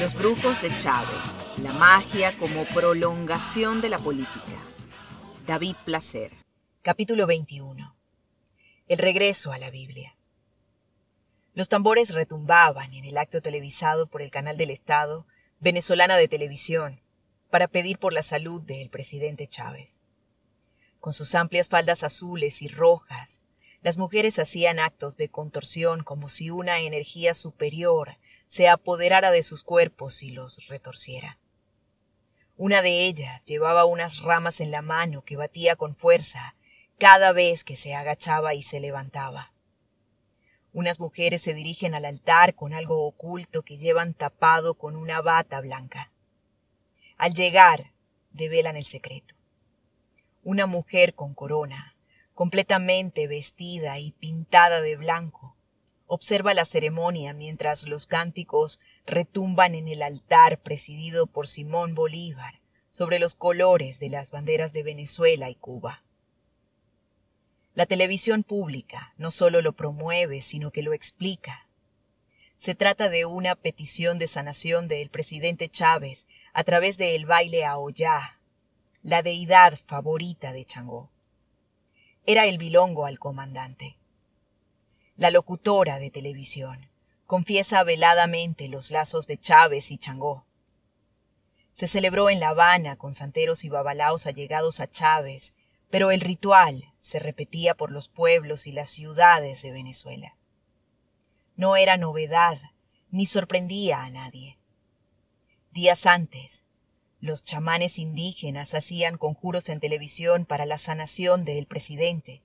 Los brujos de Chávez, la magia como prolongación de la política. David Placer. Capítulo 21. El regreso a la Biblia. Los tambores retumbaban en el acto televisado por el canal del Estado, venezolana de televisión, para pedir por la salud del presidente Chávez. Con sus amplias faldas azules y rojas, las mujeres hacían actos de contorsión como si una energía superior se apoderara de sus cuerpos y los retorciera. Una de ellas llevaba unas ramas en la mano que batía con fuerza cada vez que se agachaba y se levantaba. Unas mujeres se dirigen al altar con algo oculto que llevan tapado con una bata blanca. Al llegar, develan el secreto. Una mujer con corona, completamente vestida y pintada de blanco, observa la ceremonia mientras los cánticos retumban en el altar presidido por Simón Bolívar sobre los colores de las banderas de Venezuela y Cuba. La televisión pública no solo lo promueve, sino que lo explica. Se trata de una petición de sanación del presidente Chávez a través del baile a la deidad favorita de Changó era el bilongo al comandante. La locutora de televisión confiesa veladamente los lazos de Chávez y Changó. Se celebró en La Habana con santeros y babalaos allegados a Chávez, pero el ritual se repetía por los pueblos y las ciudades de Venezuela. No era novedad, ni sorprendía a nadie. Días antes, los chamanes indígenas hacían conjuros en televisión para la sanación del presidente,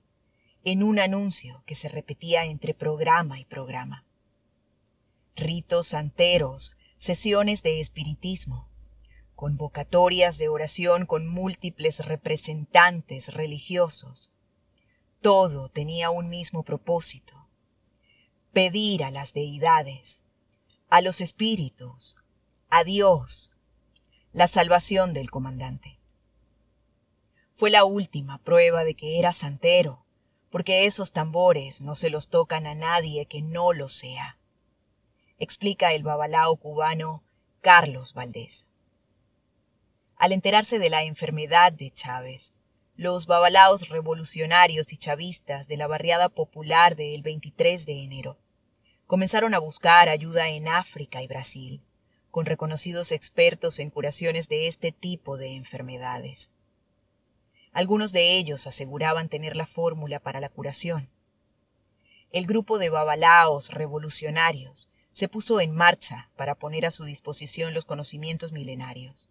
en un anuncio que se repetía entre programa y programa. Ritos santeros, sesiones de espiritismo, convocatorias de oración con múltiples representantes religiosos. Todo tenía un mismo propósito, pedir a las deidades, a los espíritus, a Dios, la salvación del comandante. Fue la última prueba de que era santero, porque esos tambores no se los tocan a nadie que no lo sea. Explica el babalao cubano Carlos Valdés. Al enterarse de la enfermedad de Chávez, los babalaos revolucionarios y chavistas de la barriada popular del 23 de enero comenzaron a buscar ayuda en África y Brasil con reconocidos expertos en curaciones de este tipo de enfermedades. Algunos de ellos aseguraban tener la fórmula para la curación. El grupo de babalaos revolucionarios se puso en marcha para poner a su disposición los conocimientos milenarios.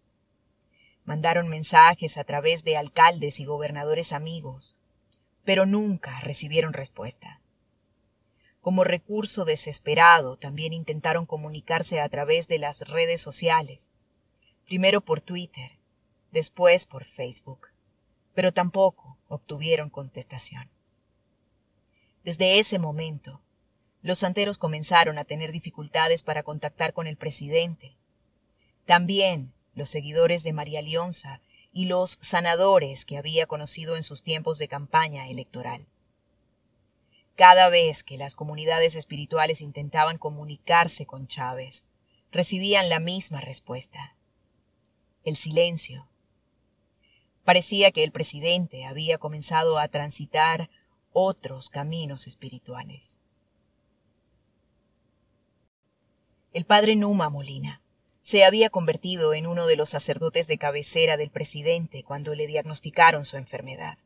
Mandaron mensajes a través de alcaldes y gobernadores amigos, pero nunca recibieron respuesta. Como recurso desesperado, también intentaron comunicarse a través de las redes sociales, primero por Twitter, después por Facebook, pero tampoco obtuvieron contestación. Desde ese momento, los santeros comenzaron a tener dificultades para contactar con el presidente. También los seguidores de María Leonza y los sanadores que había conocido en sus tiempos de campaña electoral. Cada vez que las comunidades espirituales intentaban comunicarse con Chávez, recibían la misma respuesta. El silencio. Parecía que el presidente había comenzado a transitar otros caminos espirituales. El padre Numa Molina se había convertido en uno de los sacerdotes de cabecera del presidente cuando le diagnosticaron su enfermedad.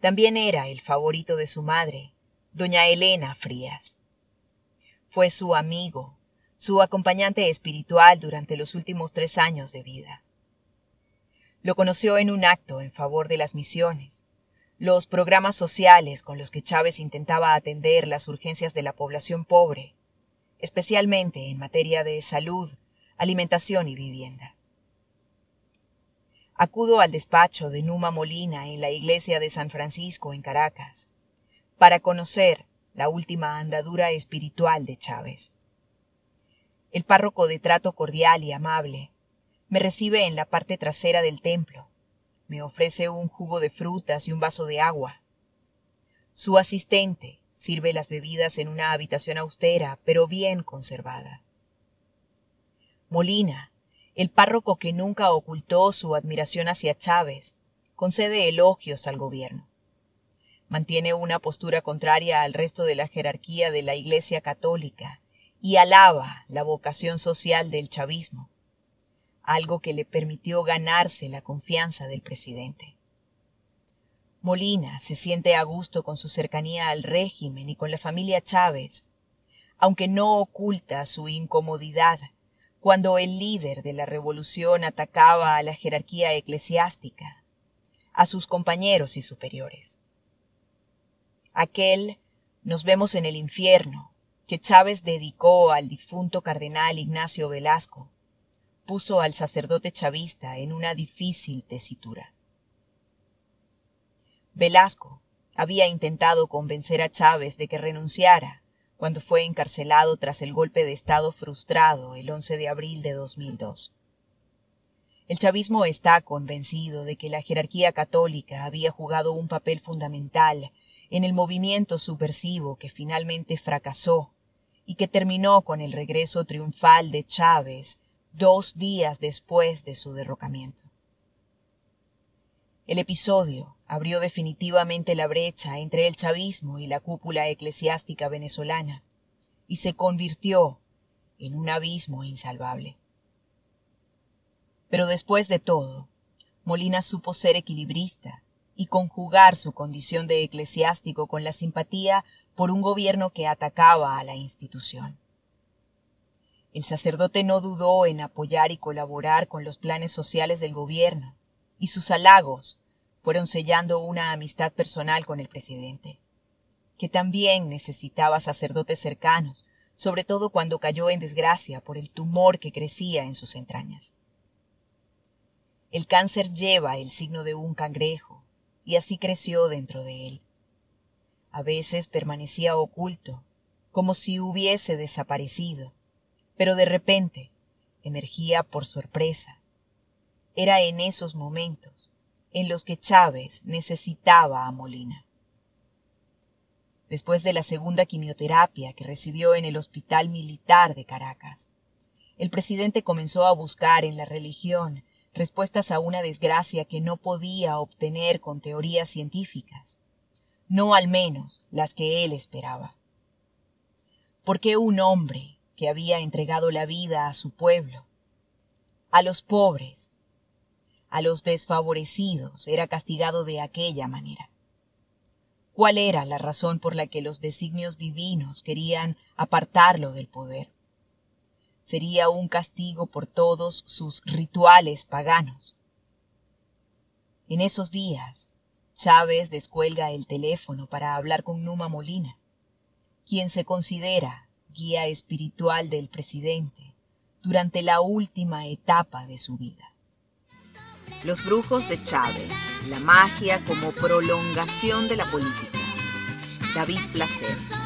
También era el favorito de su madre, doña Elena Frías. Fue su amigo, su acompañante espiritual durante los últimos tres años de vida. Lo conoció en un acto en favor de las misiones, los programas sociales con los que Chávez intentaba atender las urgencias de la población pobre, especialmente en materia de salud, alimentación y vivienda. Acudo al despacho de Numa Molina en la iglesia de San Francisco en Caracas para conocer la última andadura espiritual de Chávez. El párroco de trato cordial y amable me recibe en la parte trasera del templo, me ofrece un jugo de frutas y un vaso de agua. Su asistente sirve las bebidas en una habitación austera, pero bien conservada. Molina, el párroco que nunca ocultó su admiración hacia Chávez, concede elogios al gobierno. Mantiene una postura contraria al resto de la jerarquía de la Iglesia Católica y alaba la vocación social del chavismo, algo que le permitió ganarse la confianza del presidente. Molina se siente a gusto con su cercanía al régimen y con la familia Chávez, aunque no oculta su incomodidad cuando el líder de la revolución atacaba a la jerarquía eclesiástica a sus compañeros y superiores. Aquel nos vemos en el infierno que Chávez dedicó al difunto cardenal Ignacio Velasco puso al sacerdote chavista en una difícil tesitura. Velasco había intentado convencer a Chávez de que renunciara cuando fue encarcelado tras el golpe de Estado frustrado el 11 de abril de 2002. El chavismo está convencido de que la jerarquía católica había jugado un papel fundamental en el movimiento subversivo que finalmente fracasó y que terminó con el regreso triunfal de Chávez dos días después de su derrocamiento. El episodio abrió definitivamente la brecha entre el chavismo y la cúpula eclesiástica venezolana y se convirtió en un abismo insalvable. Pero después de todo, Molina supo ser equilibrista y conjugar su condición de eclesiástico con la simpatía por un gobierno que atacaba a la institución. El sacerdote no dudó en apoyar y colaborar con los planes sociales del gobierno, y sus halagos fueron sellando una amistad personal con el presidente, que también necesitaba sacerdotes cercanos, sobre todo cuando cayó en desgracia por el tumor que crecía en sus entrañas. El cáncer lleva el signo de un cangrejo, y así creció dentro de él. A veces permanecía oculto, como si hubiese desaparecido, pero de repente emergía por sorpresa. Era en esos momentos en los que Chávez necesitaba a Molina. Después de la segunda quimioterapia que recibió en el Hospital Militar de Caracas, el presidente comenzó a buscar en la religión respuestas a una desgracia que no podía obtener con teorías científicas, no al menos las que él esperaba. ¿Por qué un hombre que había entregado la vida a su pueblo, a los pobres, a los desfavorecidos, era castigado de aquella manera? ¿Cuál era la razón por la que los designios divinos querían apartarlo del poder? sería un castigo por todos sus rituales paganos. En esos días, Chávez descuelga el teléfono para hablar con Numa Molina, quien se considera guía espiritual del presidente durante la última etapa de su vida. Los brujos de Chávez, la magia como prolongación de la política. David Placer.